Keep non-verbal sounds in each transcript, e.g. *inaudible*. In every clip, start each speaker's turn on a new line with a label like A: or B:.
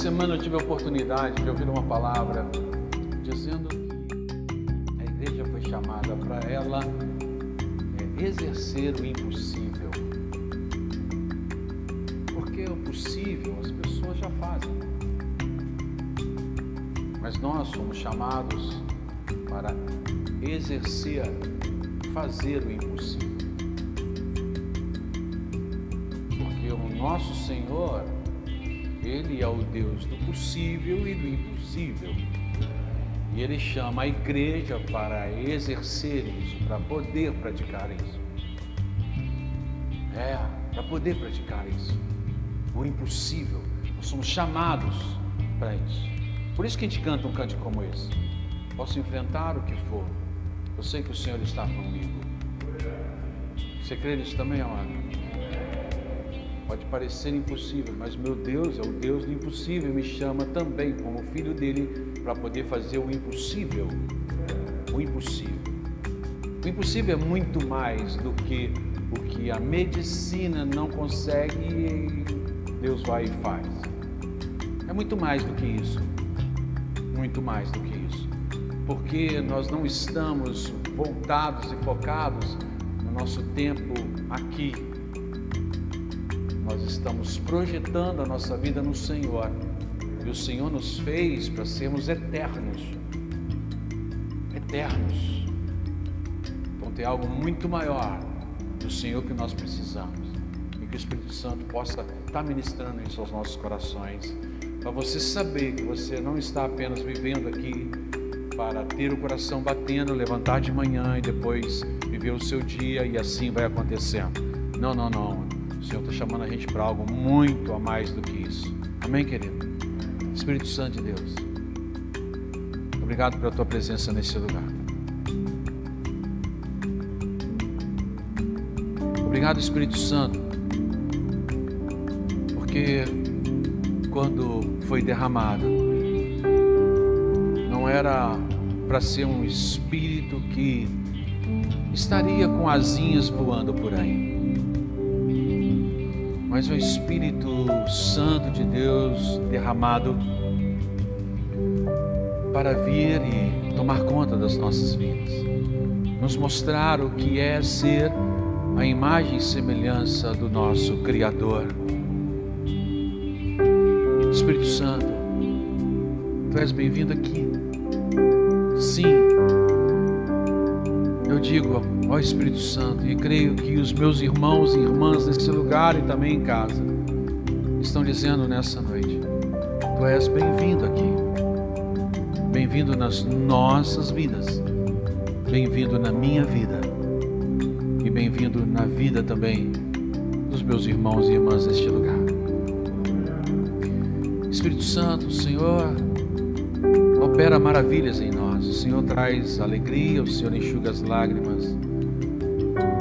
A: semana eu tive a oportunidade de ouvir uma palavra dizendo que a igreja foi chamada para ela é, exercer o impossível. Porque o possível as pessoas já fazem. Mas nós somos chamados para exercer, fazer o impossível. Porque o nosso Senhor ele é o Deus do possível e do impossível. E Ele chama a igreja para exercer isso, para poder praticar isso. É, para poder praticar isso. O impossível. Nós somos chamados para isso. Por isso que a gente canta um canto como esse. Posso enfrentar o que for. Eu sei que o Senhor está comigo. Você crê nisso também, amado? Pode parecer impossível, mas meu Deus é o Deus do impossível, me chama também como filho dele para poder fazer o impossível. O impossível. O impossível é muito mais do que o que a medicina não consegue, Deus vai e faz. É muito mais do que isso. Muito mais do que isso. Porque nós não estamos voltados e focados no nosso tempo aqui nós estamos projetando a nossa vida no Senhor. E o Senhor nos fez para sermos eternos. Eternos. Então tem algo muito maior do Senhor que nós precisamos. E que o Espírito Santo possa estar ministrando isso aos nossos corações. Para você saber que você não está apenas vivendo aqui para ter o coração batendo, levantar de manhã e depois viver o seu dia e assim vai acontecendo. Não, não, não. Senhor está chamando a gente para algo muito a mais do que isso. Amém, querido? Espírito Santo de Deus, obrigado pela tua presença nesse lugar. Obrigado, Espírito Santo, porque quando foi derramado, não era para ser um espírito que estaria com asinhas voando por aí mas o Espírito Santo de Deus derramado para vir e tomar conta das nossas vidas, nos mostrar o que é ser a imagem e semelhança do nosso Criador. Espírito Santo, Tu és bem-vindo aqui. Digo, ó Espírito Santo, e creio que os meus irmãos e irmãs nesse lugar e também em casa estão dizendo nessa noite: Tu és bem-vindo aqui, bem-vindo nas nossas vidas, bem-vindo na minha vida e bem-vindo na vida também dos meus irmãos e irmãs neste lugar. Espírito Santo, Senhor opera maravilhas em nós. O Senhor traz alegria, o Senhor enxuga as lágrimas.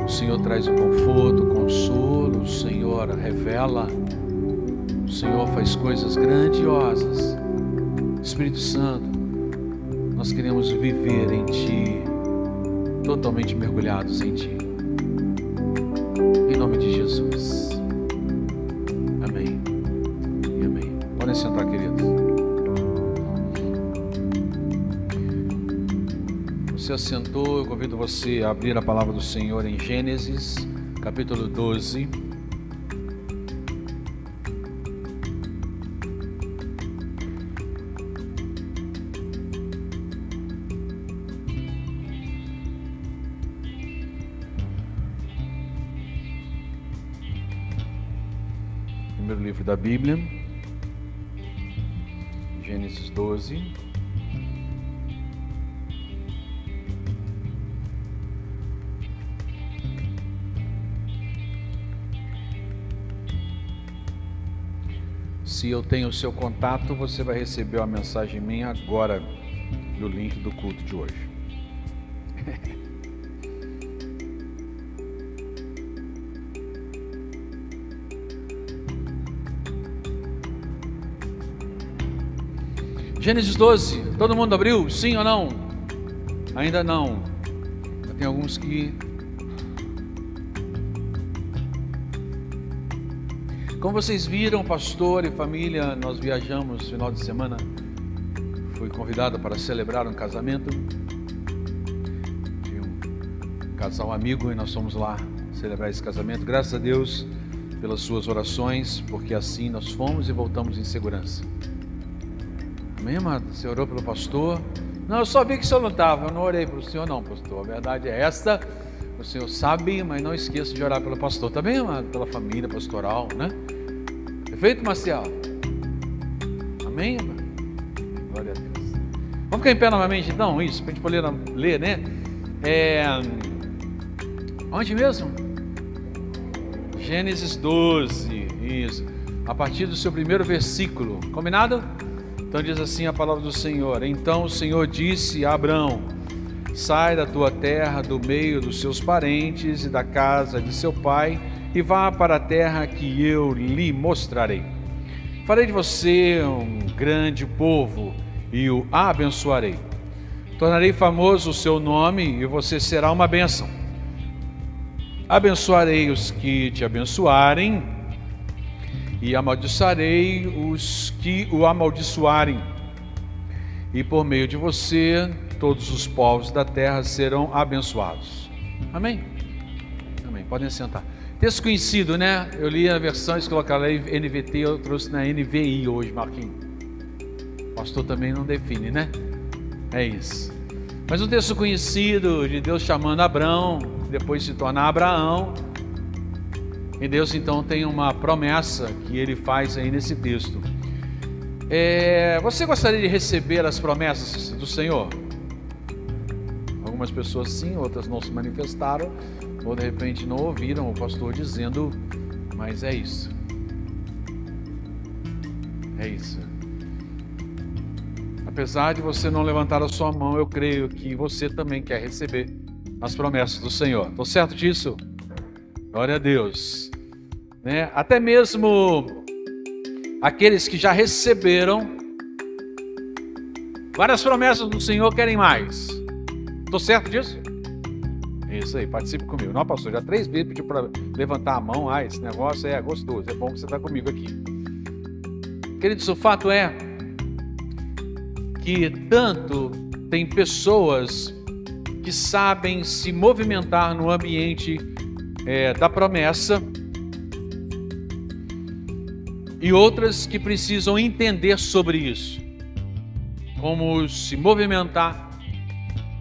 A: O Senhor traz o conforto, o consolo, o Senhor revela, o Senhor faz coisas grandiosas. Espírito Santo, nós queremos viver em Ti, totalmente mergulhados em Ti. Em nome de Jesus. Você assentou, eu convido você a abrir a palavra do Senhor em Gênesis, capítulo 12. Primeiro livro da Bíblia, eu tenho o seu contato, você vai receber uma mensagem minha agora no link do culto de hoje. *laughs* Gênesis 12, todo mundo abriu? Sim ou não? Ainda não. Tem alguns que Como vocês viram, pastor e família, nós viajamos no final de semana. Fui convidado para celebrar um casamento de um casal amigo e nós fomos lá celebrar esse casamento. Graças a Deus pelas suas orações, porque assim nós fomos e voltamos em segurança. Amém, amado? Você orou pelo pastor? Não, eu só vi que o senhor não estava. Eu não orei para o senhor, não, pastor. A verdade é esta. O senhor sabe, mas não esqueça de orar pelo pastor também, amado? Pela família pastoral, né? Perfeito, Marcial? Amém? Glória a Deus. Vamos ficar em pé novamente, então? Isso, para a gente poder ler, né? É... Onde mesmo? Gênesis 12, isso. A partir do seu primeiro versículo. Combinado? Então diz assim a palavra do Senhor: Então o Senhor disse a Abraão: Sai da tua terra, do meio dos seus parentes e da casa de seu pai, e vá para a terra que eu lhe mostrarei. Farei de você um grande povo e o abençoarei. Tornarei famoso o seu nome e você será uma bênção. Abençoarei os que te abençoarem e amaldiçarei os que o amaldiçoarem. E por meio de você, todos os povos da terra serão abençoados. Amém? Amém. Podem sentar. Texto conhecido, né? Eu li a versão, eles colocaram aí NVT, eu trouxe na NVI hoje, Marquinhos. O pastor também não define, né? É isso. Mas um texto conhecido de Deus chamando Abraão, depois se tornar Abraão, e Deus então tem uma promessa que ele faz aí nesse texto. É, você gostaria de receber as promessas do Senhor? Algumas pessoas sim, outras não se manifestaram, ou de repente não ouviram o pastor dizendo, mas é isso. É isso. Apesar de você não levantar a sua mão, eu creio que você também quer receber as promessas do Senhor. Estou certo disso? Glória a Deus. Né? Até mesmo aqueles que já receberam várias promessas do Senhor querem mais. Estou certo disso? Isso aí, participe comigo. Não, pastor, já três vezes pediu para levantar a mão. Ah, esse negócio é gostoso, é bom que você está comigo aqui. Queridos, o fato é que tanto tem pessoas que sabem se movimentar no ambiente é, da promessa e outras que precisam entender sobre isso. Como se movimentar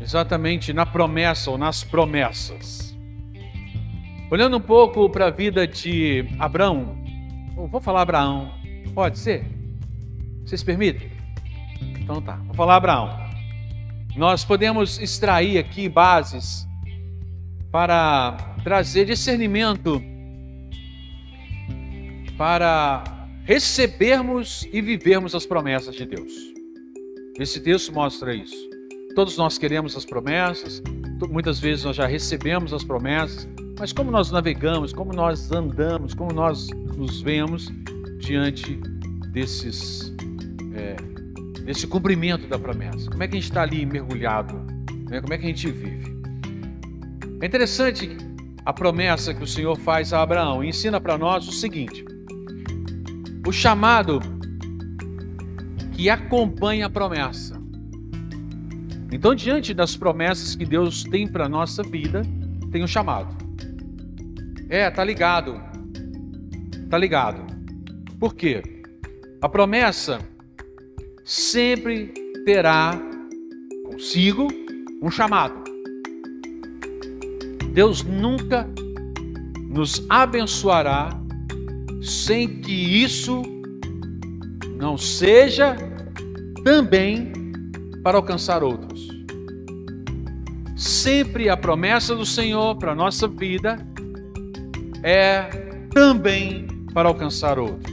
A: exatamente na promessa ou nas promessas. Olhando um pouco para a vida de Abraão, vou falar Abraão, pode ser? Vocês permitem? Então tá, vou falar Abraão. Nós podemos extrair aqui bases para trazer discernimento para recebermos e vivermos as promessas de Deus. Esse texto mostra isso. Todos nós queremos as promessas, muitas vezes nós já recebemos as promessas, mas como nós navegamos, como nós andamos, como nós nos vemos diante desses, é, desse cumprimento da promessa? Como é que a gente está ali mergulhado? Né? Como é que a gente vive? É interessante a promessa que o Senhor faz a Abraão e ensina para nós o seguinte: o chamado que acompanha a promessa. Então, diante das promessas que Deus tem para a nossa vida, tem um chamado. É, tá ligado. Tá ligado. Por quê? A promessa sempre terá consigo um chamado. Deus nunca nos abençoará sem que isso não seja também para alcançar outros. Sempre a promessa do Senhor para a nossa vida é também para alcançar outros.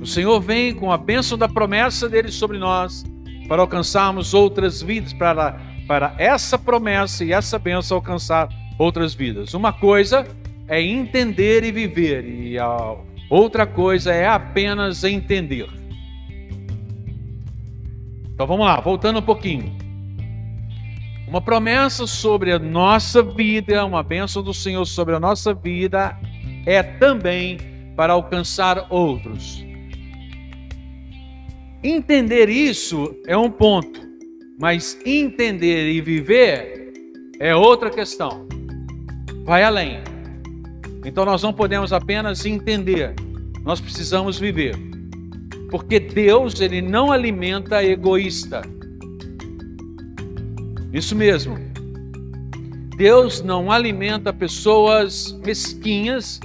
A: O Senhor vem com a bênção da promessa dele sobre nós para alcançarmos outras vidas, para, para essa promessa e essa bênção alcançar outras vidas. Uma coisa é entender e viver, e a outra coisa é apenas entender. Então vamos lá, voltando um pouquinho. Uma promessa sobre a nossa vida, uma bênção do Senhor sobre a nossa vida, é também para alcançar outros. Entender isso é um ponto, mas entender e viver é outra questão. Vai além. Então nós não podemos apenas entender, nós precisamos viver. Porque Deus, ele não alimenta egoísta. Isso mesmo. Deus não alimenta pessoas mesquinhas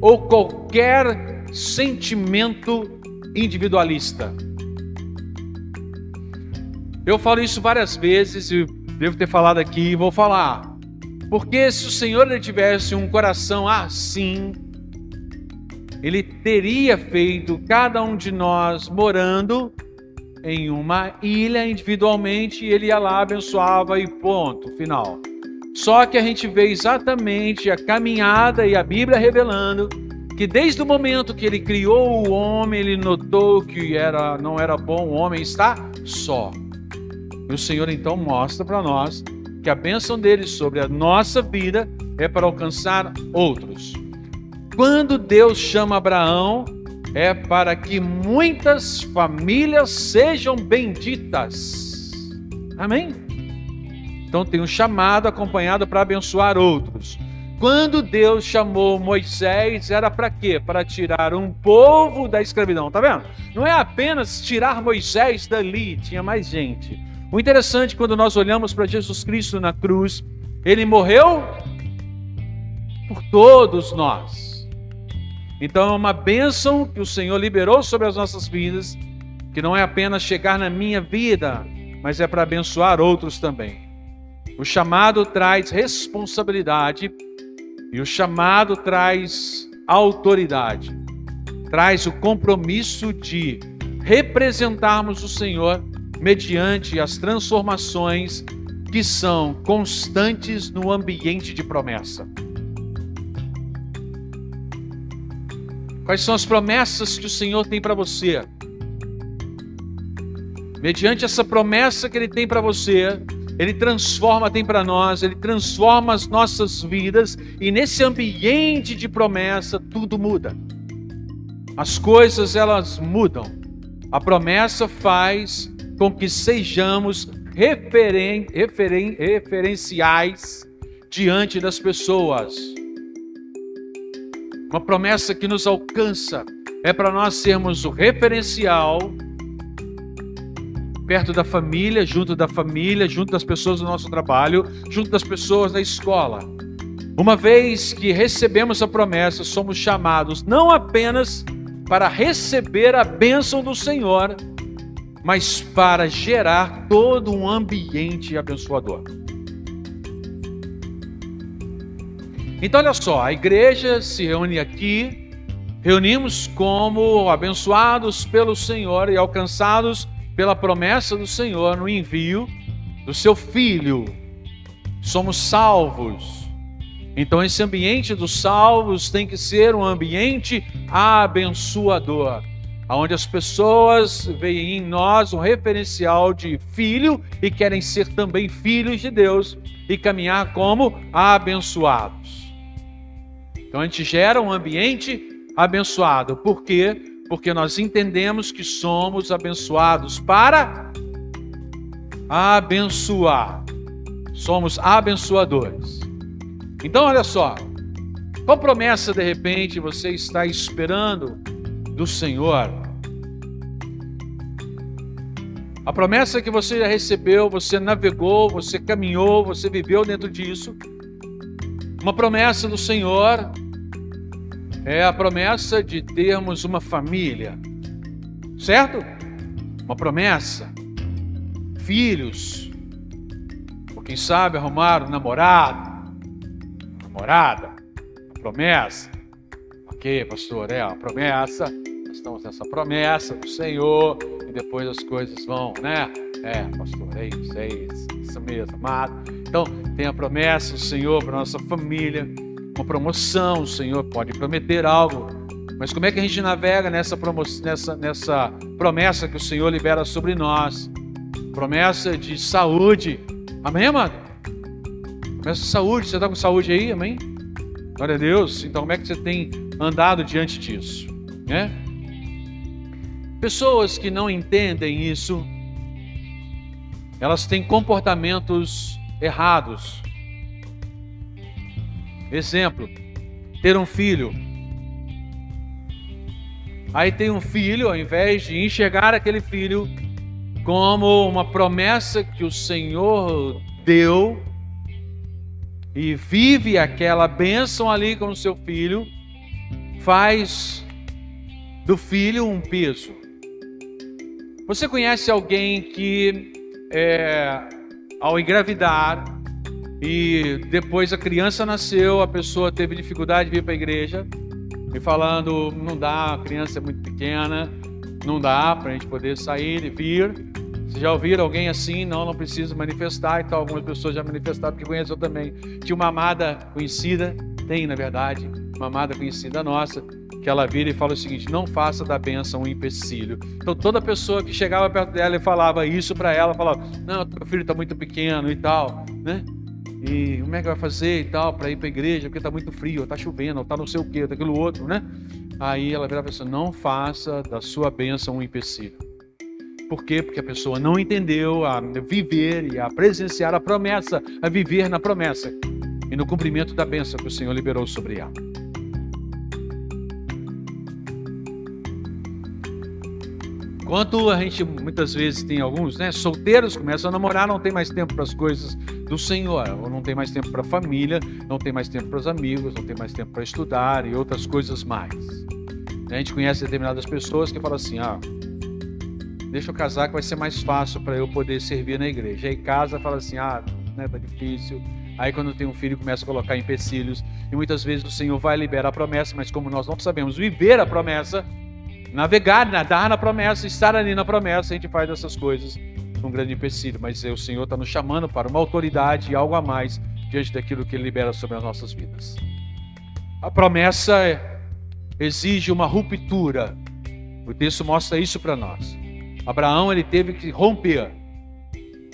A: ou qualquer sentimento individualista. Eu falo isso várias vezes e devo ter falado aqui e vou falar. Porque se o Senhor tivesse um coração assim, ele teria feito cada um de nós morando em uma ilha individualmente, e ele ia lá, abençoava e ponto, final. Só que a gente vê exatamente a caminhada e a Bíblia revelando que desde o momento que ele criou o homem, ele notou que era, não era bom o homem estar só. E o Senhor então mostra para nós que a bênção dele sobre a nossa vida é para alcançar outros. Quando Deus chama Abraão, é para que muitas famílias sejam benditas. Amém? Então tem um chamado acompanhado para abençoar outros. Quando Deus chamou Moisés, era para quê? Para tirar um povo da escravidão, tá vendo? Não é apenas tirar Moisés dali, tinha mais gente. O interessante quando nós olhamos para Jesus Cristo na cruz, ele morreu por todos nós. Então é uma bênção que o Senhor liberou sobre as nossas vidas, que não é apenas chegar na minha vida, mas é para abençoar outros também. O chamado traz responsabilidade e o chamado traz autoridade, traz o compromisso de representarmos o Senhor mediante as transformações que são constantes no ambiente de promessa. Quais são as promessas que o Senhor tem para você? Mediante essa promessa que Ele tem para você, Ele transforma, tem para nós, Ele transforma as nossas vidas e nesse ambiente de promessa tudo muda. As coisas elas mudam. A promessa faz com que sejamos referen, referen, referenciais diante das pessoas. Uma promessa que nos alcança é para nós sermos o referencial perto da família, junto da família, junto das pessoas do nosso trabalho, junto das pessoas da escola. Uma vez que recebemos a promessa, somos chamados não apenas para receber a bênção do Senhor, mas para gerar todo um ambiente abençoador. Então, olha só, a igreja se reúne aqui, reunimos como abençoados pelo Senhor e alcançados pela promessa do Senhor no envio do seu Filho. Somos salvos. Então, esse ambiente dos salvos tem que ser um ambiente abençoador onde as pessoas veem em nós um referencial de filho e querem ser também filhos de Deus e caminhar como abençoados. Então a gente gera um ambiente abençoado. Por quê? Porque nós entendemos que somos abençoados para abençoar. Somos abençoadores. Então olha só, qual promessa de repente você está esperando do Senhor. A promessa que você já recebeu, você navegou, você caminhou, você viveu dentro disso. Uma promessa do Senhor é a promessa de termos uma família, certo? Uma promessa, filhos, ou quem sabe arrumar um namorado, namorada, uma promessa. Ok, pastor, é uma promessa estamos nessa promessa do Senhor e depois as coisas vão, né? É, pastor, é isso, é isso, isso mesmo, amado. Então, tem a promessa do Senhor para nossa família, uma promoção, o Senhor pode prometer algo, mas como é que a gente navega nessa, nessa, nessa promessa que o Senhor libera sobre nós? Promessa de saúde, amém, amado? Começa saúde, você está com saúde aí, amém? Glória a Deus. Então, como é que você tem andado diante disso? Né? Pessoas que não entendem isso, elas têm comportamentos errados. Exemplo, ter um filho. Aí tem um filho, ao invés de enxergar aquele filho como uma promessa que o Senhor deu e vive aquela bênção ali com o seu filho, faz do filho um peso. Você conhece alguém que, é, ao engravidar e depois a criança nasceu, a pessoa teve dificuldade de vir para a igreja e falando: não dá, a criança é muito pequena, não dá para a gente poder sair e vir. Vocês já ouviram alguém assim? Não, não precisa manifestar e tal. Algumas pessoas já manifestaram, porque conhecem eu também. Tinha uma amada conhecida, tem na verdade, uma amada conhecida nossa, que ela vira e fala o seguinte: não faça da bênção um empecilho. Então toda pessoa que chegava perto dela e falava isso para ela, falava: não, meu filho está muito pequeno e tal, né? E como é que vai fazer e tal para ir para a igreja? Porque está muito frio, está chovendo, está não sei o que, está aquilo outro, né? Aí ela vira e fala assim: não faça da sua bênção um empecilho. Por quê? Porque a pessoa não entendeu a viver e a presenciar a promessa, a viver na promessa e no cumprimento da bênção que o Senhor liberou sobre ela. Enquanto a gente muitas vezes tem alguns, né, solteiros começam a namorar, não tem mais tempo para as coisas do Senhor, ou não tem mais tempo para a família, não tem mais tempo para os amigos, não tem mais tempo para estudar e outras coisas mais. A gente conhece determinadas pessoas que falam assim: ah, deixa eu casar que vai ser mais fácil para eu poder servir na igreja. Aí casa, fala assim, ah, né, tá difícil. Aí quando tem um filho começa a colocar empecilhos e muitas vezes o Senhor vai liberar a promessa, mas como nós não sabemos viver a promessa, navegar, nadar na promessa, estar ali na promessa, a gente faz essas coisas um grande empecilho. Mas o Senhor está nos chamando para uma autoridade e algo a mais diante daquilo que Ele libera sobre as nossas vidas. A promessa exige uma ruptura. O texto mostra isso para nós. Abraão ele teve que romper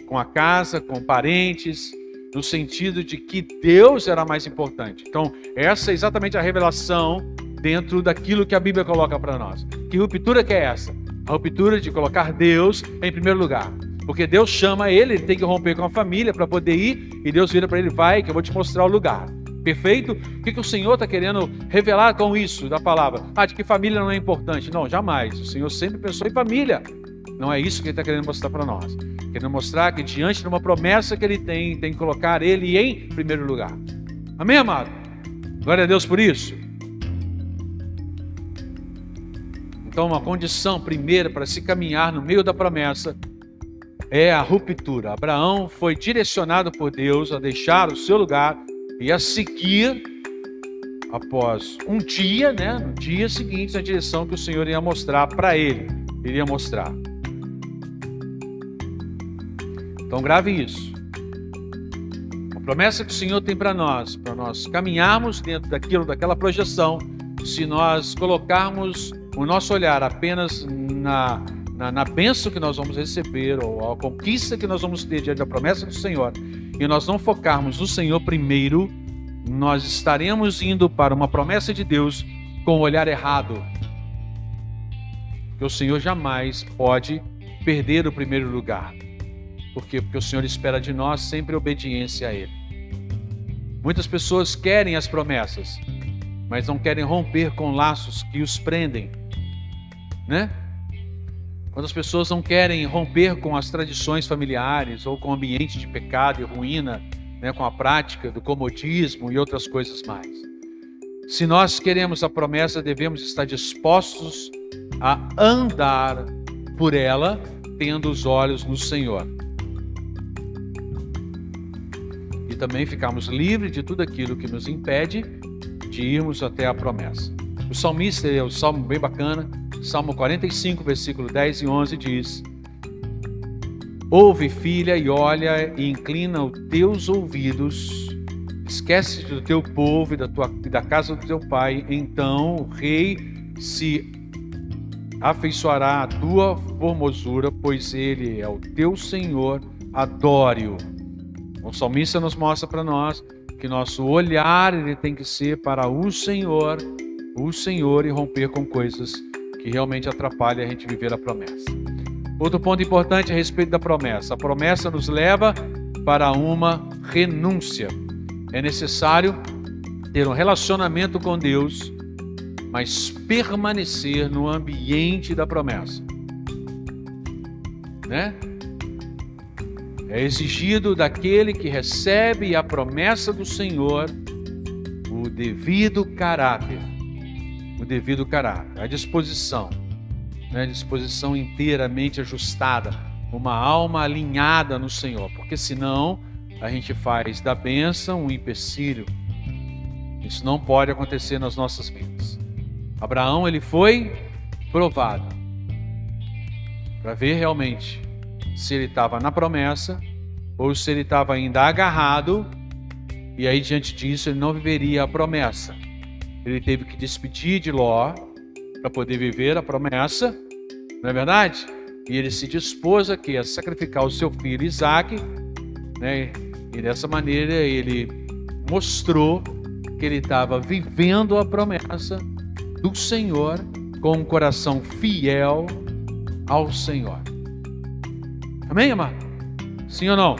A: com a casa, com parentes, no sentido de que Deus era mais importante. Então, essa é exatamente a revelação dentro daquilo que a Bíblia coloca para nós. Que ruptura que é essa? A ruptura de colocar Deus em primeiro lugar. Porque Deus chama ele, ele tem que romper com a família para poder ir, e Deus vira para ele: vai, que eu vou te mostrar o lugar. Perfeito? O que, que o Senhor está querendo revelar com isso da palavra? Ah, de que família não é importante. Não, jamais. O Senhor sempre pensou em família. Não é isso que ele está querendo mostrar para nós. Querendo mostrar que diante de uma promessa que ele tem, tem que colocar ele em primeiro lugar. Amém, amado? Glória a Deus por isso. Então, uma condição primeira para se caminhar no meio da promessa é a ruptura. Abraão foi direcionado por Deus a deixar o seu lugar e a seguir após um dia, né, no dia seguinte, na direção que o Senhor ia mostrar para ele, iria mostrar. Então grave isso. A promessa que o Senhor tem para nós, para nós caminharmos dentro daquilo, daquela projeção, se nós colocarmos o nosso olhar apenas na, na, na bênção que nós vamos receber, ou a conquista que nós vamos ter diante da promessa do Senhor, e nós não focarmos no Senhor primeiro, nós estaremos indo para uma promessa de Deus com o olhar errado. Que o Senhor jamais pode perder o primeiro lugar. Por quê? Porque o Senhor espera de nós sempre obediência a Ele. Muitas pessoas querem as promessas, mas não querem romper com laços que os prendem, né? Quando as pessoas não querem romper com as tradições familiares ou com o ambiente de pecado e ruína, né, com a prática do comodismo e outras coisas mais. Se nós queremos a promessa, devemos estar dispostos a andar por ela, tendo os olhos no Senhor. também ficarmos livres de tudo aquilo que nos impede de irmos até a promessa. O salmista é um salmo bem bacana, Salmo 45, versículo 10 e 11 diz: Ouve, filha, e olha, e inclina os teus ouvidos, esquece do teu povo e da, tua, e da casa do teu pai, então o rei se afeiçoará à tua formosura, pois ele é o teu Senhor, adore-o. O salmista nos mostra para nós que nosso olhar ele tem que ser para o Senhor, o Senhor e romper com coisas que realmente atrapalham a gente viver a promessa. Outro ponto importante a respeito da promessa: a promessa nos leva para uma renúncia. É necessário ter um relacionamento com Deus, mas permanecer no ambiente da promessa. Né? É exigido daquele que recebe a promessa do Senhor o devido caráter. O devido caráter, a disposição, né? disposição inteiramente ajustada, uma alma alinhada no Senhor, porque senão a gente faz da bênção um empecilho. Isso não pode acontecer nas nossas vidas. Abraão ele foi provado para ver realmente se ele estava na promessa ou se ele estava ainda agarrado, e aí diante disso ele não viveria a promessa. Ele teve que despedir de Ló para poder viver a promessa, não é verdade? E ele se dispôs aqui a sacrificar o seu filho Isaac, né? e dessa maneira ele mostrou que ele estava vivendo a promessa do Senhor com um coração fiel ao Senhor. Amém, amado? Sim ou não?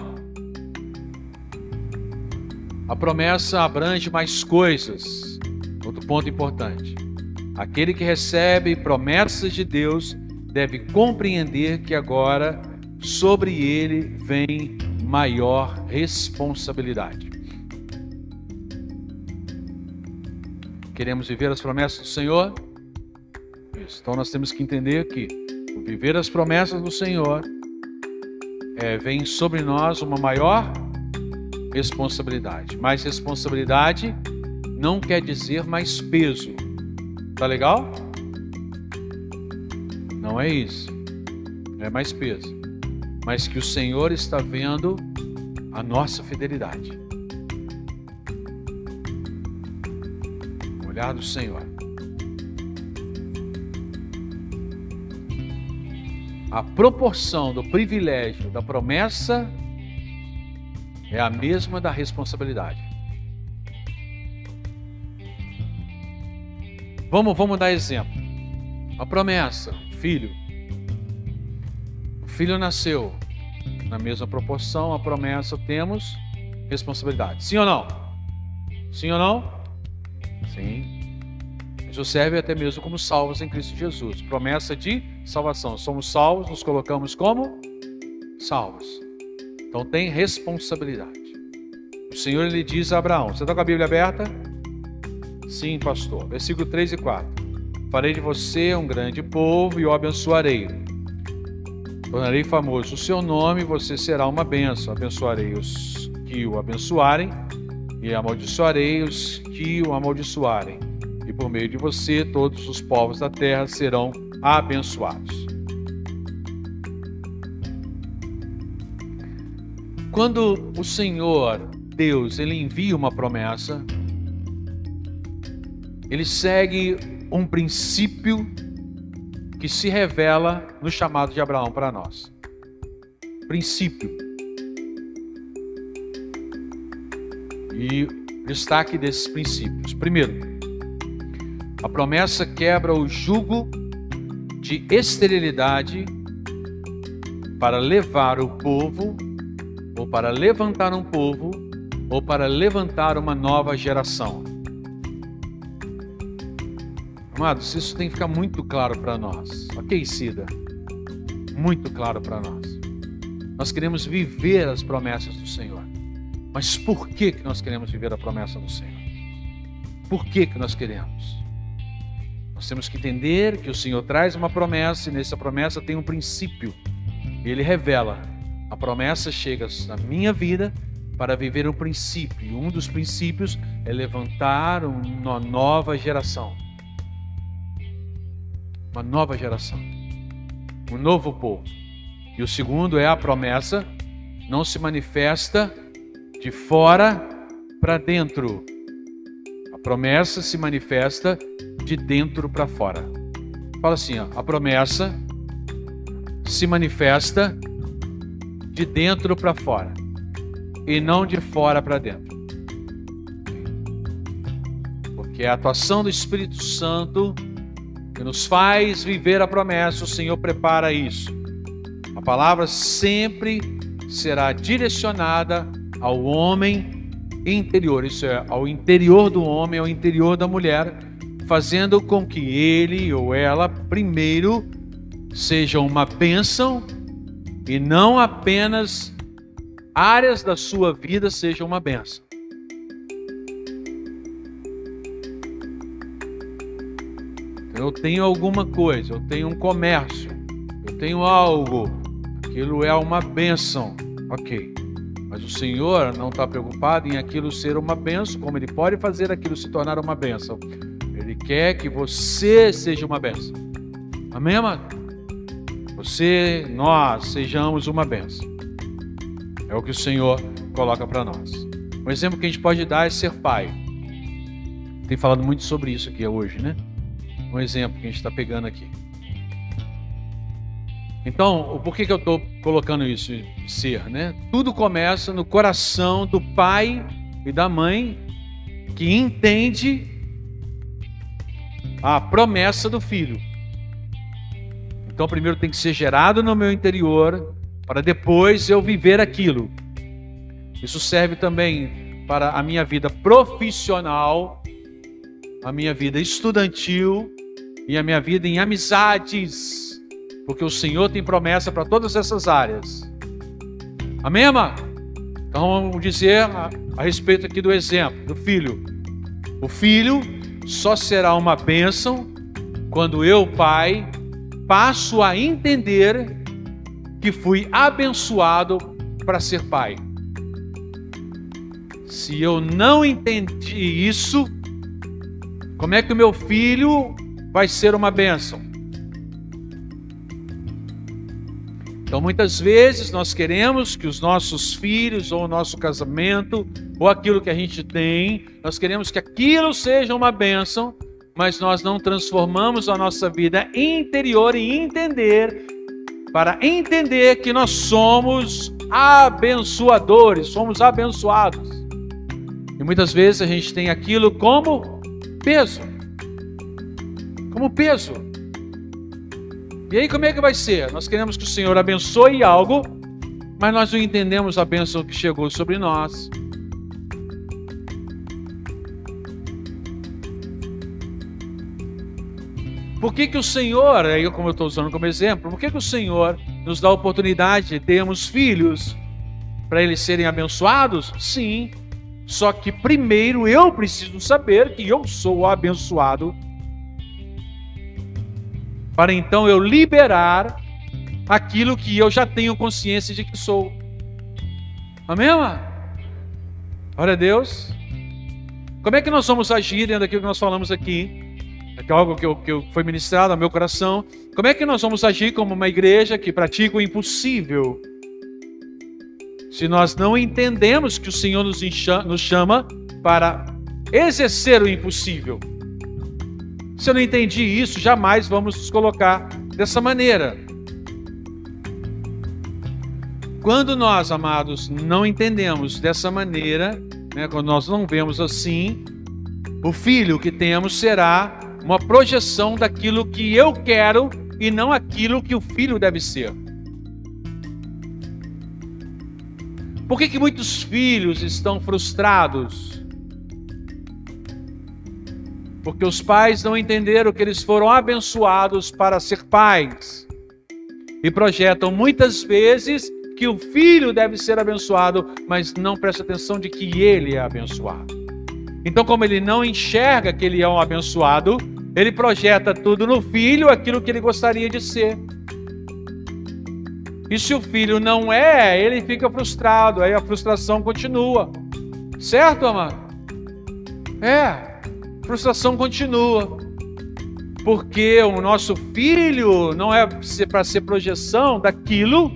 A: A promessa abrange mais coisas. Outro ponto importante. Aquele que recebe promessas de Deus deve compreender que agora sobre ele vem maior responsabilidade. Queremos viver as promessas do Senhor? Então nós temos que entender que viver as promessas do Senhor é, vem sobre nós uma maior responsabilidade. Mais responsabilidade não quer dizer mais peso. Tá legal? Não é isso. É mais peso. Mas que o Senhor está vendo a nossa fidelidade. O olhar do Senhor. a proporção do privilégio da promessa é a mesma da responsabilidade. Vamos, vamos dar exemplo. A promessa, filho. O filho nasceu. Na mesma proporção, a promessa temos responsabilidade. Sim ou não? Sim ou não? Sim. Isso serve até mesmo como salvos em Cristo Jesus. Promessa de salvação. Somos salvos, nos colocamos como salvos. Então tem responsabilidade. O Senhor lhe diz a Abraão: Você está com a Bíblia aberta? Sim, pastor. Versículo 3 e 4. Farei de você um grande povo e o abençoarei. Tornarei famoso o seu nome, você será uma bênção. Abençoarei os que o abençoarem e amaldiçoarei os que o amaldiçoarem e por meio de você todos os povos da terra serão abençoados. Quando o Senhor, Deus, ele envia uma promessa, ele segue um princípio que se revela no chamado de Abraão para nós. Princípio. E destaque desses princípios. Primeiro, a promessa quebra o jugo de esterilidade para levar o povo, ou para levantar um povo, ou para levantar uma nova geração. Amados, isso tem que ficar muito claro para nós. Ok, Cida? Muito claro para nós. Nós queremos viver as promessas do Senhor. Mas por que, que nós queremos viver a promessa do Senhor? Por que, que nós queremos? Nós temos que entender que o Senhor traz uma promessa e nessa promessa tem um princípio. Ele revela. A promessa chega na minha vida para viver um princípio. Um dos princípios é levantar uma nova geração. Uma nova geração. Um novo povo. E o segundo é a promessa não se manifesta de fora para dentro. A promessa se manifesta de dentro para fora. Fala assim, ó, a promessa se manifesta de dentro para fora. e não de fora para dentro. Porque a atuação do Espírito Santo que nos faz viver a promessa, o Senhor prepara isso. A palavra sempre será direcionada ao homem interior, isso é, ao interior do homem, ao interior da mulher, fazendo com que ele ou ela primeiro seja uma bênção e não apenas áreas da sua vida sejam uma bênção. Eu tenho alguma coisa, eu tenho um comércio, eu tenho algo, aquilo é uma bênção, ok. Mas o Senhor não está preocupado em aquilo ser uma bênção, como Ele pode fazer aquilo se tornar uma bênção. Ele quer que você seja uma bênção. Amém, amado? Você, nós, sejamos uma bênção. É o que o Senhor coloca para nós. Um exemplo que a gente pode dar é ser pai. Tem falado muito sobre isso aqui hoje, né? Um exemplo que a gente está pegando aqui. Então, por que, que eu estou colocando isso ser, né? Tudo começa no coração do pai e da mãe que entende a promessa do filho. Então, primeiro tem que ser gerado no meu interior, para depois eu viver aquilo. Isso serve também para a minha vida profissional, a minha vida estudantil e a minha vida em amizades, porque o Senhor tem promessa para todas essas áreas. Amém, irmã? Então vamos dizer a, a respeito aqui do exemplo do filho. O filho só será uma bênção quando eu, pai, passo a entender que fui abençoado para ser pai. Se eu não entendi isso, como é que o meu filho vai ser uma bênção? Então, muitas vezes nós queremos que os nossos filhos, ou o nosso casamento, ou aquilo que a gente tem, nós queremos que aquilo seja uma bênção, mas nós não transformamos a nossa vida interior em entender, para entender que nós somos abençoadores, somos abençoados. E muitas vezes a gente tem aquilo como peso. Como peso. E aí como é que vai ser? Nós queremos que o Senhor abençoe algo, mas nós não entendemos a bênção que chegou sobre nós. Por que, que o Senhor, aí como eu estou usando como exemplo, por que, que o Senhor nos dá a oportunidade de termos filhos para eles serem abençoados? Sim, só que primeiro eu preciso saber que eu sou abençoado, para então eu liberar aquilo que eu já tenho consciência de que sou. Amém, irmã? Glória a Deus. Como é que nós vamos agir dentro daquilo que nós falamos aqui? é algo que, eu, que foi ministrado ao meu coração. Como é que nós vamos agir como uma igreja que pratica o impossível? Se nós não entendemos que o Senhor nos, nos chama para exercer o impossível. Se eu não entendi isso, jamais vamos nos colocar dessa maneira. Quando nós, amados, não entendemos dessa maneira, né, quando nós não vemos assim, o filho que temos será uma projeção daquilo que eu quero e não aquilo que o filho deve ser. Por que, que muitos filhos estão frustrados? Porque os pais não entenderam que eles foram abençoados para ser pais e projetam muitas vezes que o filho deve ser abençoado, mas não presta atenção de que ele é abençoado. Então, como ele não enxerga que ele é um abençoado, ele projeta tudo no filho, aquilo que ele gostaria de ser. E se o filho não é, ele fica frustrado, aí a frustração continua. Certo, amado? É, frustração continua. Porque o nosso filho não é para ser projeção daquilo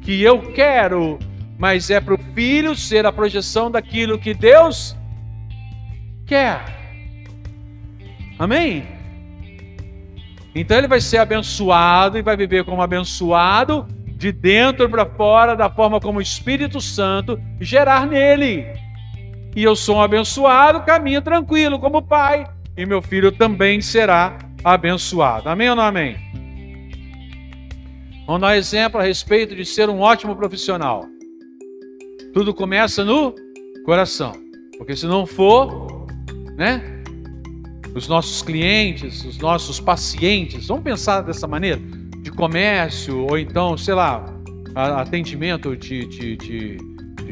A: que eu quero, mas é para o filho ser a projeção daquilo que Deus quer. Amém? Então ele vai ser abençoado e vai viver como abençoado de dentro para fora, da forma como o Espírito Santo gerar nele. E eu sou um abençoado, caminho tranquilo como pai, e meu filho também será abençoado. Amém ou não amém? Vamos dar um exemplo a respeito de ser um ótimo profissional. Tudo começa no coração. Porque se não for, né? Os nossos clientes, os nossos pacientes, vamos pensar dessa maneira? De comércio, ou então, sei lá, atendimento de, de, de,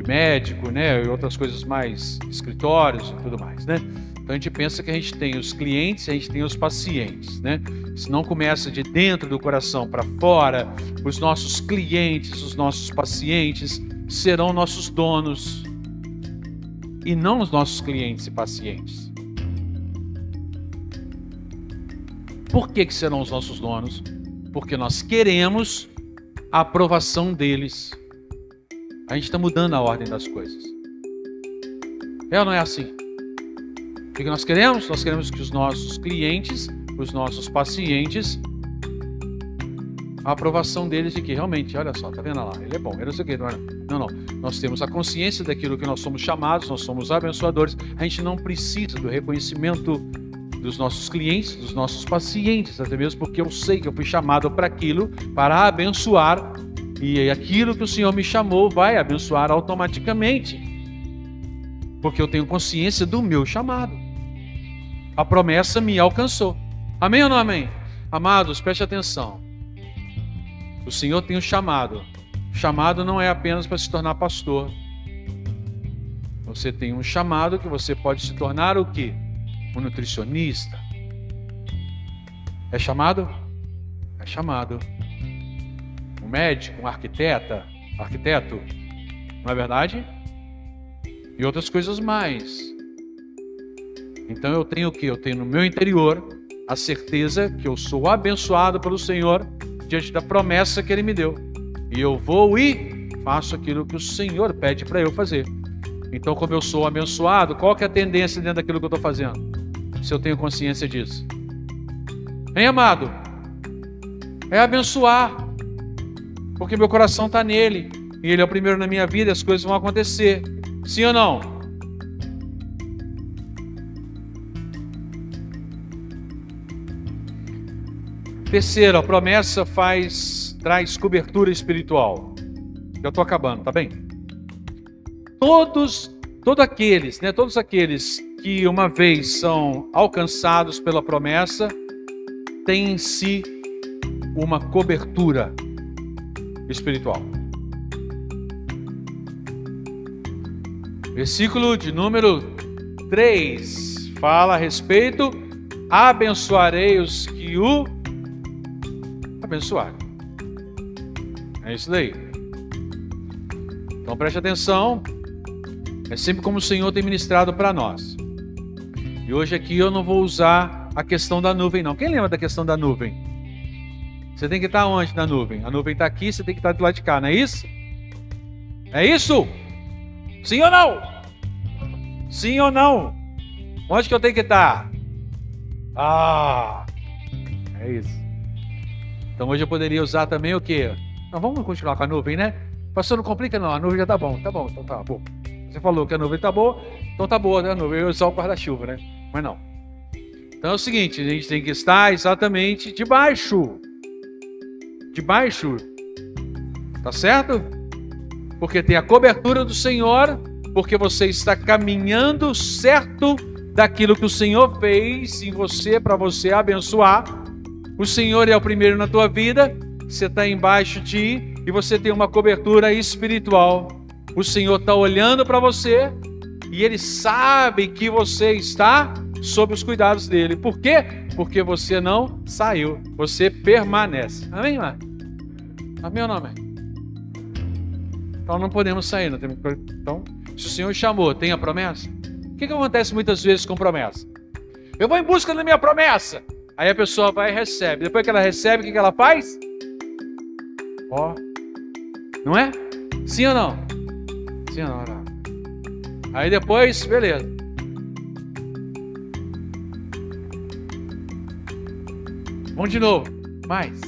A: de médico, né? E outras coisas mais, escritórios e tudo mais, né? Então a gente pensa que a gente tem os clientes, a gente tem os pacientes, né? Se não começa de dentro do coração para fora, os nossos clientes, os nossos pacientes serão nossos donos e não os nossos clientes e pacientes. Por que, que serão os nossos donos? Porque nós queremos a aprovação deles. A gente está mudando a ordem das coisas. É ou não é assim? O que nós queremos? Nós queremos que os nossos clientes, os nossos pacientes, a aprovação deles de que realmente, olha só, tá vendo lá, ele é bom, ele não sei o que, não, é, não, não. Nós temos a consciência daquilo que nós somos chamados, nós somos abençoadores. A gente não precisa do reconhecimento dos nossos clientes, dos nossos pacientes, até mesmo porque eu sei que eu fui chamado para aquilo, para abençoar, e aquilo que o Senhor me chamou vai abençoar automaticamente, porque eu tenho consciência do meu chamado. A promessa me alcançou. Amém ou não amém? Amados, preste atenção. O Senhor tem um chamado. O chamado não é apenas para se tornar pastor. Você tem um chamado que você pode se tornar o quê? Um nutricionista. É chamado? É chamado. Médico, um arquiteta, arquiteto. Não é verdade? E outras coisas mais. Então eu tenho o que? Eu tenho no meu interior a certeza que eu sou abençoado pelo Senhor diante da promessa que Ele me deu. E eu vou e faço aquilo que o Senhor pede para eu fazer. Então, como eu sou abençoado, qual que é a tendência dentro daquilo que eu estou fazendo? Se eu tenho consciência disso. Hein, amado? É abençoar. Porque meu coração está nele. E ele é o primeiro na minha vida, as coisas vão acontecer. Sim ou não? Terceiro, a promessa faz traz cobertura espiritual. Já estou acabando, tá bem? Todos, todos aqueles, né, todos aqueles que uma vez são alcançados pela promessa, têm em si uma cobertura espiritual. Versículo de número 3 fala a respeito: abençoarei os que o abençoar. É isso daí. Então preste atenção. É sempre como o Senhor tem ministrado para nós. E hoje aqui eu não vou usar a questão da nuvem, não. Quem lembra da questão da nuvem? Você tem que estar onde na nuvem? A nuvem está aqui, você tem que estar do lado de cá, não é isso? É isso? Sim ou não? Sim ou não? Onde que eu tenho que estar? Ah, é isso. Então hoje eu poderia usar também o quê? Não, vamos continuar com a nuvem, né? Pastor, não complica não, a nuvem já tá bom. Tá bom, então tá bom. Você falou que a nuvem tá boa, então tá boa, né? A nuvem é só o guarda-chuva, né? Mas não. Então é o seguinte, a gente tem que estar exatamente debaixo. Debaixo. Tá certo? Porque tem a cobertura do Senhor, porque você está caminhando certo daquilo que o Senhor fez em você para você abençoar o Senhor é o primeiro na tua vida, você está embaixo de e você tem uma cobertura espiritual. O Senhor está olhando para você e Ele sabe que você está sob os cuidados dele. Por quê? Porque você não saiu, você permanece. Amém, mãe? Amém ou não? Então não podemos sair, não temos... Então, se o Senhor chamou, tem a promessa? O que, que acontece muitas vezes com promessa? Eu vou em busca da minha promessa. Aí a pessoa vai e recebe. Depois que ela recebe, o que ela faz? Ó. Não é? Sim ou não? Sim ou não? não. Aí depois, beleza. Vamos de novo. Mais.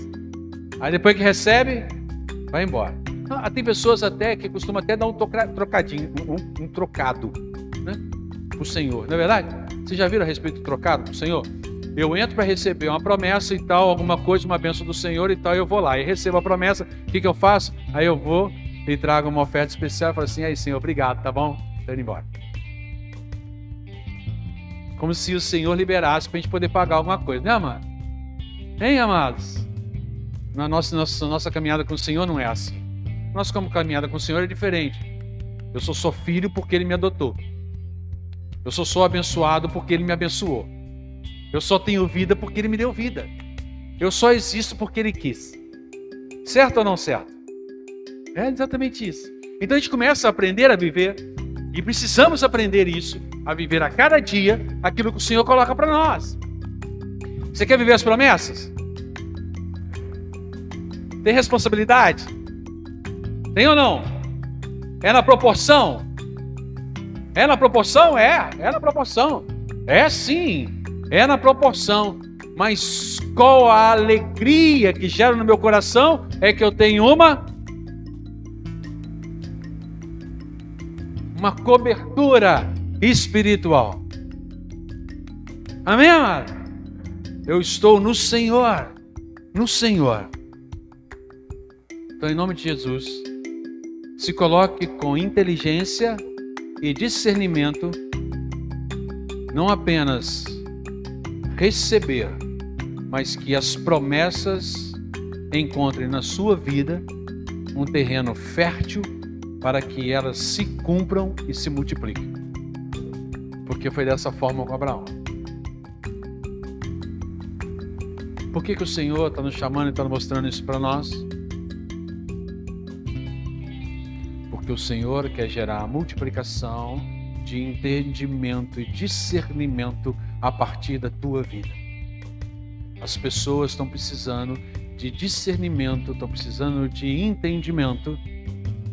A: Aí depois que recebe, vai embora. Ah, tem pessoas até que costumam até dar um trocadinho, um, um trocado, né? o Senhor, não é verdade? Vocês já viram a respeito do trocado o Senhor? Eu entro para receber uma promessa e tal, alguma coisa, uma benção do Senhor e tal, eu vou lá e recebo a promessa. O que, que eu faço? Aí eu vou e trago uma oferta especial e falo assim: aí, Senhor, obrigado, tá bom? Tô indo embora. Como se o Senhor liberasse para a gente poder pagar alguma coisa, né, amado? Hein, amados? Na nossa, nossa, nossa caminhada com o Senhor não é assim. Nossa caminhada com o Senhor é diferente. Eu sou só filho porque Ele me adotou. Eu sou só abençoado porque Ele me abençoou. Eu só tenho vida porque Ele me deu vida. Eu só existo porque Ele quis. Certo ou não certo? É exatamente isso. Então a gente começa a aprender a viver e precisamos aprender isso, a viver a cada dia aquilo que o Senhor coloca para nós. Você quer viver as promessas? Tem responsabilidade? Tem ou não? É na proporção? É na proporção? É, é na proporção. É sim, é na proporção. Mas qual a alegria que gera no meu coração é que eu tenho uma uma cobertura espiritual. Amém, amado? Eu estou no Senhor, no Senhor. Então, em nome de Jesus, se coloque com inteligência e discernimento, não apenas receber, mas que as promessas encontrem na sua vida um terreno fértil para que elas se cumpram e se multipliquem. Porque foi dessa forma com Abraão. Por que, que o Senhor está nos chamando e está mostrando isso para nós? Porque o Senhor quer gerar multiplicação de entendimento e discernimento a partir da tua vida. As pessoas estão precisando de discernimento, estão precisando de entendimento,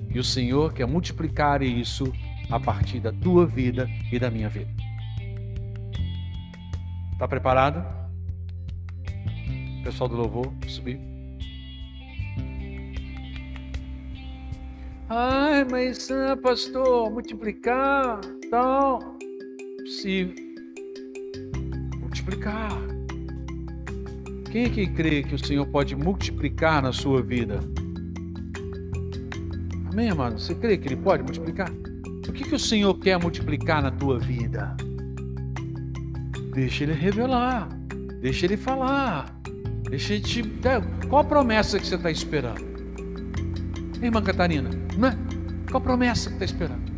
A: e o Senhor quer multiplicar isso a partir da tua vida e da minha vida. Está preparado? Pessoal do louvor, subir. Ai, mas ah, pastor, multiplicar, tal. Se multiplicar. Quem é que crê que o Senhor pode multiplicar na sua vida? Amém, amado? Você crê que Ele pode multiplicar? O que, que o Senhor quer multiplicar na tua vida? Deixa Ele revelar, deixa Ele falar. Deixa eu te. Qual a promessa que você está esperando? Irmã Catarina, não é? Qual a promessa que está esperando?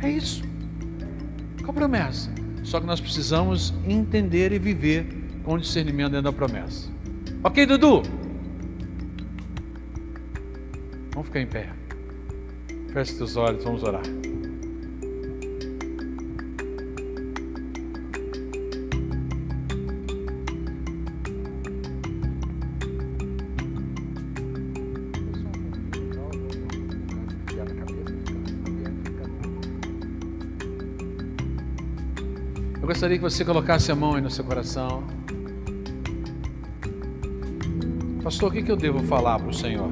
A: É isso. Qual a promessa? Só que nós precisamos entender e viver com discernimento dentro da promessa. Ok, Dudu? Vamos ficar em pé. Feche seus olhos, vamos orar. Gostaria que você colocasse a mão aí no seu coração. Pastor, o que, eu devo falar para o Senhor?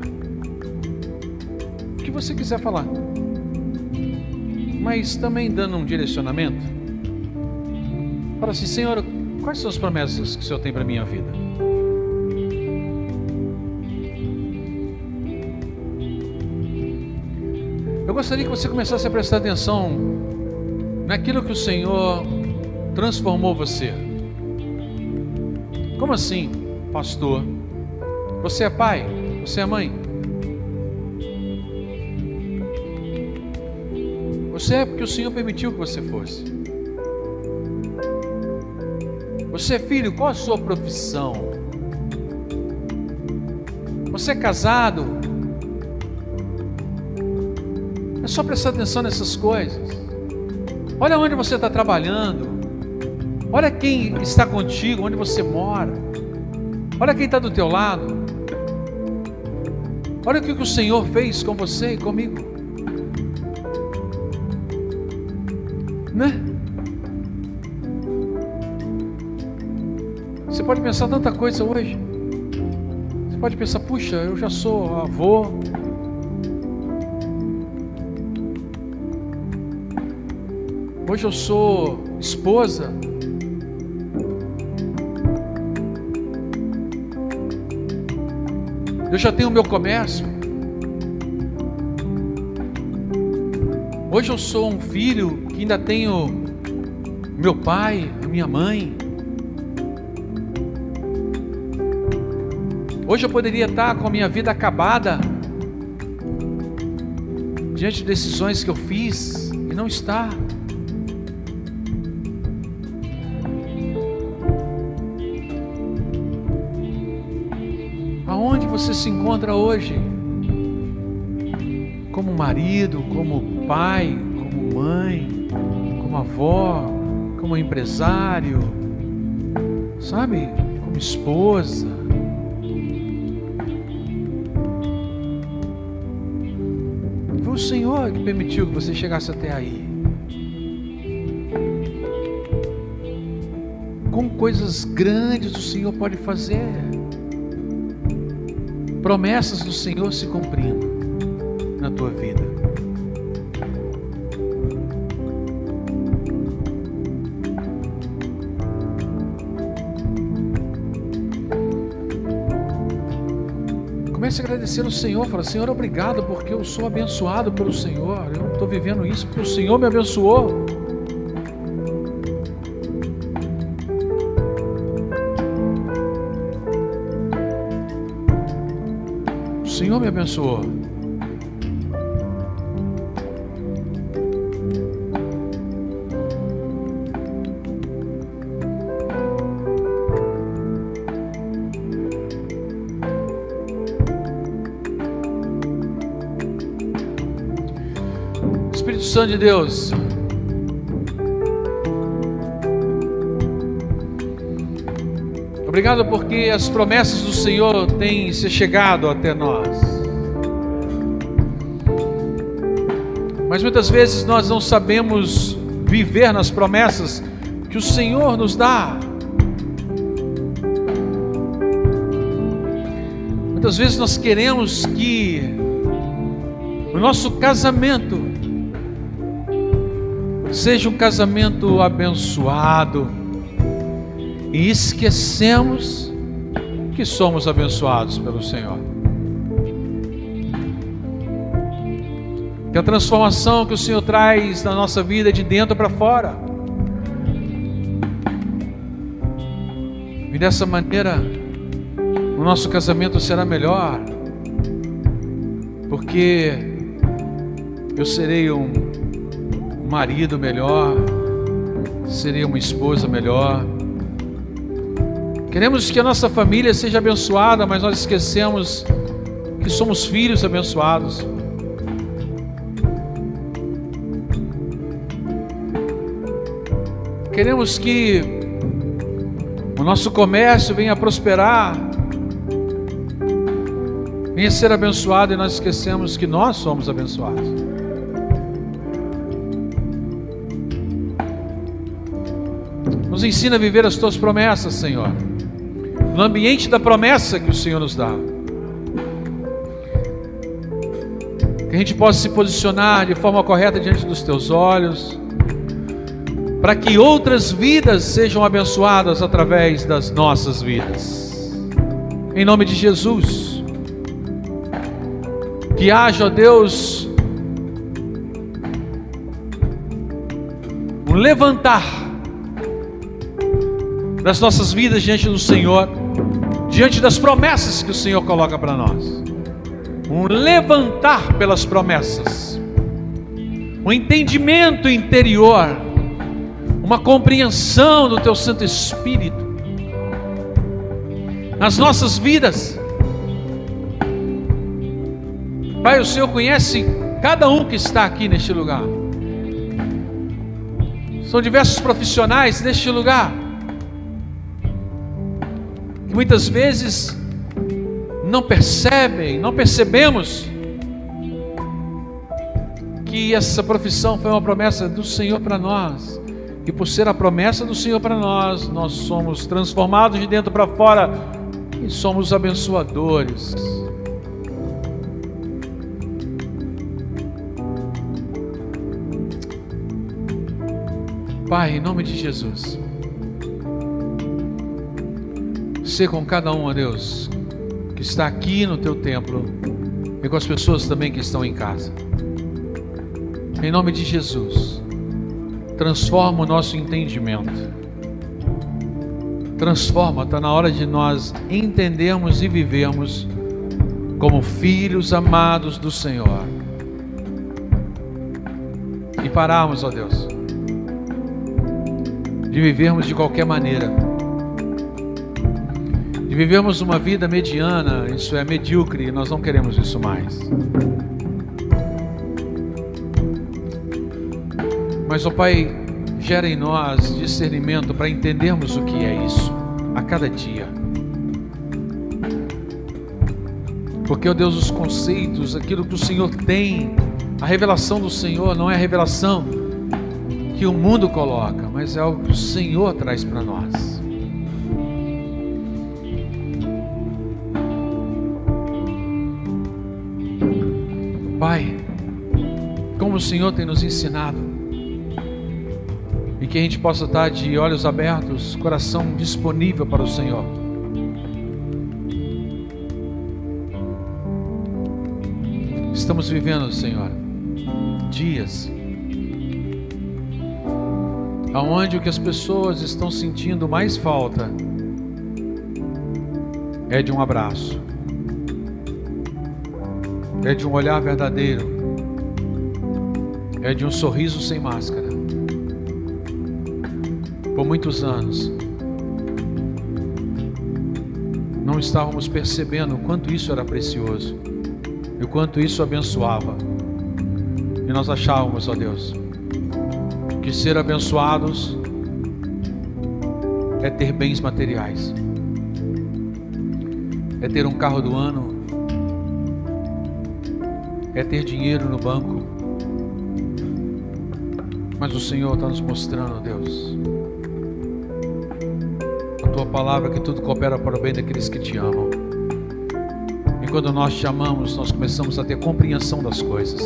A: O que você quiser falar. Mas também dando um direcionamento. Fala assim, Senhor, quais são as promessas que o Senhor tem para a minha vida? Eu gostaria que você começasse a prestar atenção naquilo que o Senhor transformou você. Como assim, pastor? Você é pai? Você é mãe? Você é porque o Senhor permitiu que você fosse. Você é filho, qual a sua profissão? Você é casado? É só prestar atenção nessas coisas. Olha onde você está trabalhando. Olha quem está contigo, onde você mora. Olha quem está do teu lado. Olha o que o Senhor fez com você e comigo. Né? Você pode pensar tanta coisa hoje. Você pode pensar, puxa, eu já sou avô. Hoje eu sou esposa. Eu já tenho meu comércio. Hoje eu sou um filho que ainda tenho meu pai, minha mãe. Hoje eu poderia estar com a minha vida acabada diante de decisões que eu fiz e não está. Você se encontra hoje? Como marido, como pai, como mãe, como avó, como empresário, sabe? Como esposa. Foi o Senhor que permitiu que você chegasse até aí. Com coisas grandes o Senhor pode fazer. Promessas do Senhor se cumprindo na tua vida. Comece a agradecer ao Senhor. Fala, Senhor, obrigado, porque eu sou abençoado pelo Senhor. Eu estou vivendo isso porque o Senhor me abençoou. Senhor me abençoou. Espírito Santo de Deus. Obrigado porque as promessas do Senhor têm se chegado até nós. Mas muitas vezes nós não sabemos viver nas promessas que o Senhor nos dá. Muitas vezes nós queremos que o nosso casamento seja um casamento abençoado e esquecemos que somos abençoados pelo Senhor. Que a transformação que o Senhor traz na nossa vida é de dentro para fora. E dessa maneira, o nosso casamento será melhor, porque eu serei um marido melhor, serei uma esposa melhor. Queremos que a nossa família seja abençoada, mas nós esquecemos que somos filhos abençoados. Queremos que o nosso comércio venha prosperar, venha ser abençoado e nós esquecemos que nós somos abençoados. Nos ensina a viver as tuas promessas, Senhor, no ambiente da promessa que o Senhor nos dá. Que a gente possa se posicionar de forma correta diante dos teus olhos para que outras vidas sejam abençoadas através das nossas vidas. Em nome de Jesus. Que haja, Deus, um levantar das nossas vidas diante do Senhor, diante das promessas que o Senhor coloca para nós. Um levantar pelas promessas, um entendimento interior uma compreensão do Teu Santo Espírito nas nossas vidas. Pai, o Senhor conhece cada um que está aqui neste lugar. São diversos profissionais neste lugar que muitas vezes não percebem, não percebemos que essa profissão foi uma promessa do Senhor para nós. E por ser a promessa do Senhor para nós, nós somos transformados de dentro para fora e somos abençoadores. Pai, em nome de Jesus, ser com cada um, ó Deus, que está aqui no teu templo e com as pessoas também que estão em casa. Em nome de Jesus, transforma o nosso entendimento. Transforma, está na hora de nós entendermos e vivermos como filhos amados do Senhor. E pararmos, ó Deus, de vivermos de qualquer maneira, de vivermos uma vida mediana, isso é medíocre, nós não queremos isso mais. Mas, ó Pai, gera em nós discernimento para entendermos o que é isso a cada dia. Porque, ó Deus, os conceitos, aquilo que o Senhor tem, a revelação do Senhor não é a revelação que o mundo coloca, mas é algo que o Senhor traz para nós. Como o Senhor tem nos ensinado, e que a gente possa estar de olhos abertos, coração disponível para o Senhor. Estamos vivendo, Senhor, dias aonde o que as pessoas estão sentindo mais falta é de um abraço, é de um olhar verdadeiro, é de um sorriso sem máscara. Por muitos anos, não estávamos percebendo o quanto isso era precioso e o quanto isso abençoava. E nós achávamos, ó Deus, que ser abençoados é ter bens materiais, é ter um carro do ano, é ter dinheiro no banco. Mas o Senhor está nos mostrando, Deus, a tua palavra que tudo coopera para o bem daqueles que te amam. E quando nós te amamos, nós começamos a ter compreensão das coisas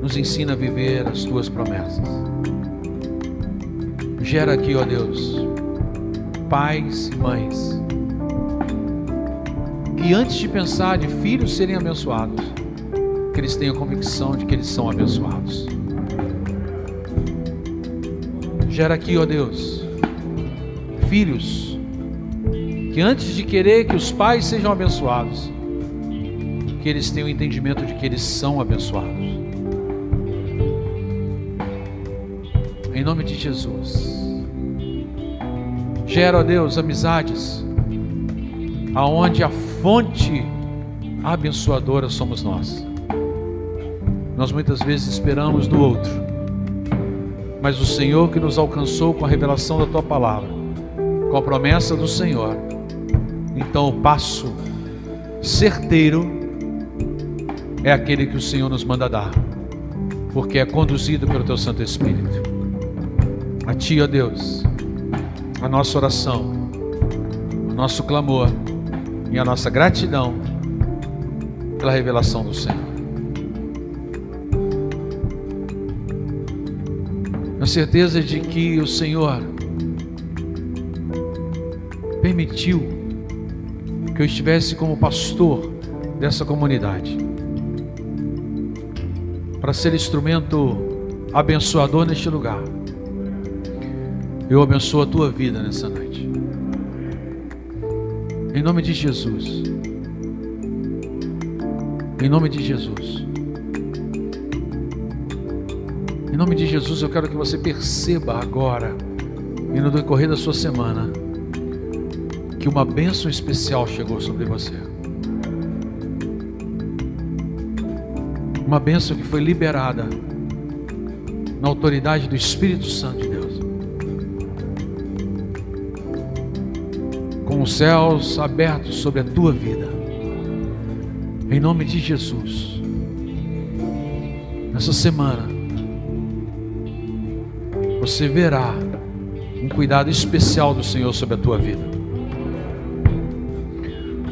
A: nos ensina a viver as tuas promessas. Gera aqui, ó Deus, pais e mães, que antes de pensar de filhos serem abençoados, que eles tenham convicção de que eles são abençoados. Gera aqui, ó Deus, filhos que antes de querer que os pais sejam abençoados, que eles tenham o entendimento de que eles são abençoados. em nome de Jesus. Gera, ó Deus, amizades, aonde a fonte abençoadora somos nós. Nós muitas vezes esperamos do outro, mas o Senhor que nos alcançou com a revelação da tua palavra, com a promessa do Senhor, então o passo certeiro é aquele que o Senhor nos manda dar, porque é conduzido pelo teu Santo Espírito. A Ti, ó Deus, a nossa oração, o nosso clamor e a nossa gratidão pela revelação do Senhor. Certeza de que o Senhor permitiu que eu estivesse como pastor dessa comunidade, para ser instrumento abençoador neste lugar. Eu abençoo a tua vida nessa noite. Em nome de Jesus. Em nome de Jesus. Nome de Jesus, eu quero que você perceba agora e no decorrer da sua semana que uma bênção especial chegou sobre você. Uma bênção que foi liberada na autoridade do Espírito Santo de Deus. com os céus abertos sobre a tua vida. Em nome de Jesus. Nessa semana, você verá um cuidado especial do Senhor sobre a tua vida.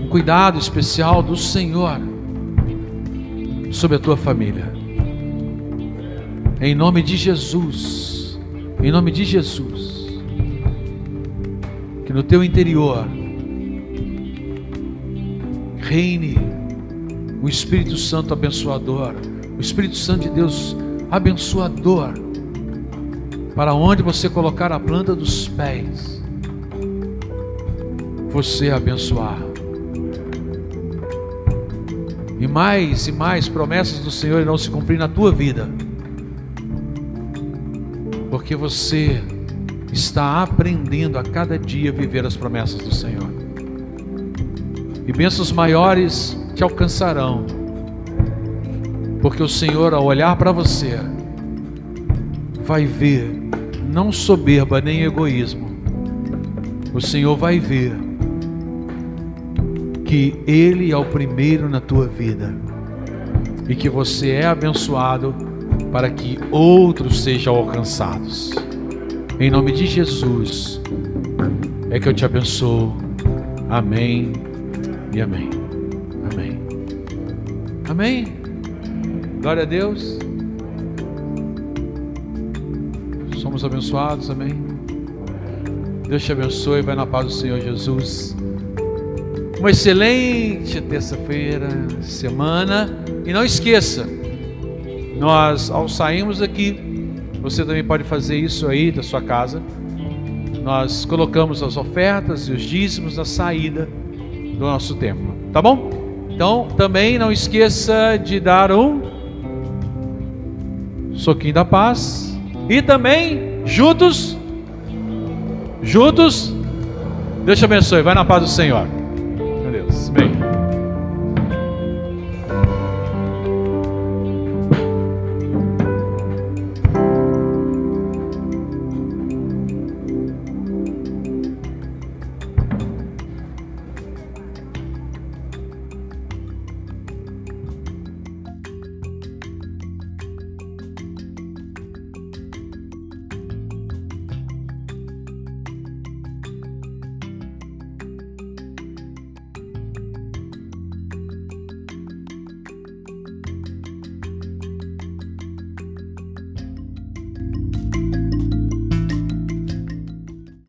A: um cuidado especial do Senhor sobre a tua família. Em nome de Jesus, em nome de Jesus, que no teu interior reine o Espírito Santo abençoador, o Espírito Santo de Deus abençoador, para onde você colocar a planta dos pés, você abençoar. E mais e mais promessas do Senhor irão se cumprir na tua vida, porque você está aprendendo a cada dia a viver as promessas do Senhor. E bênçãos maiores te alcançarão, porque o Senhor, ao olhar para você, vai ver não soberba nem egoísmo, o Senhor vai ver que Ele é o primeiro na tua vida e que você é abençoado para que outros sejam alcançados. Em nome de Jesus é que eu te abençoo. Amém e amém. Amém. Amém. Glória a Deus. Somos abençoados, amém. Deus te abençoe, vai na paz do Senhor Jesus. Uma excelente terça-feira, semana. E não esqueça, nós ao sairmos aqui, você também pode fazer isso aí da sua casa. Nós colocamos as ofertas e os dízimos na saída do nosso templo, tá bom? Então, também não esqueça de dar um soquinho da paz e também juntos? Juntos? Deus te abençoe, vai na paz do Senhor.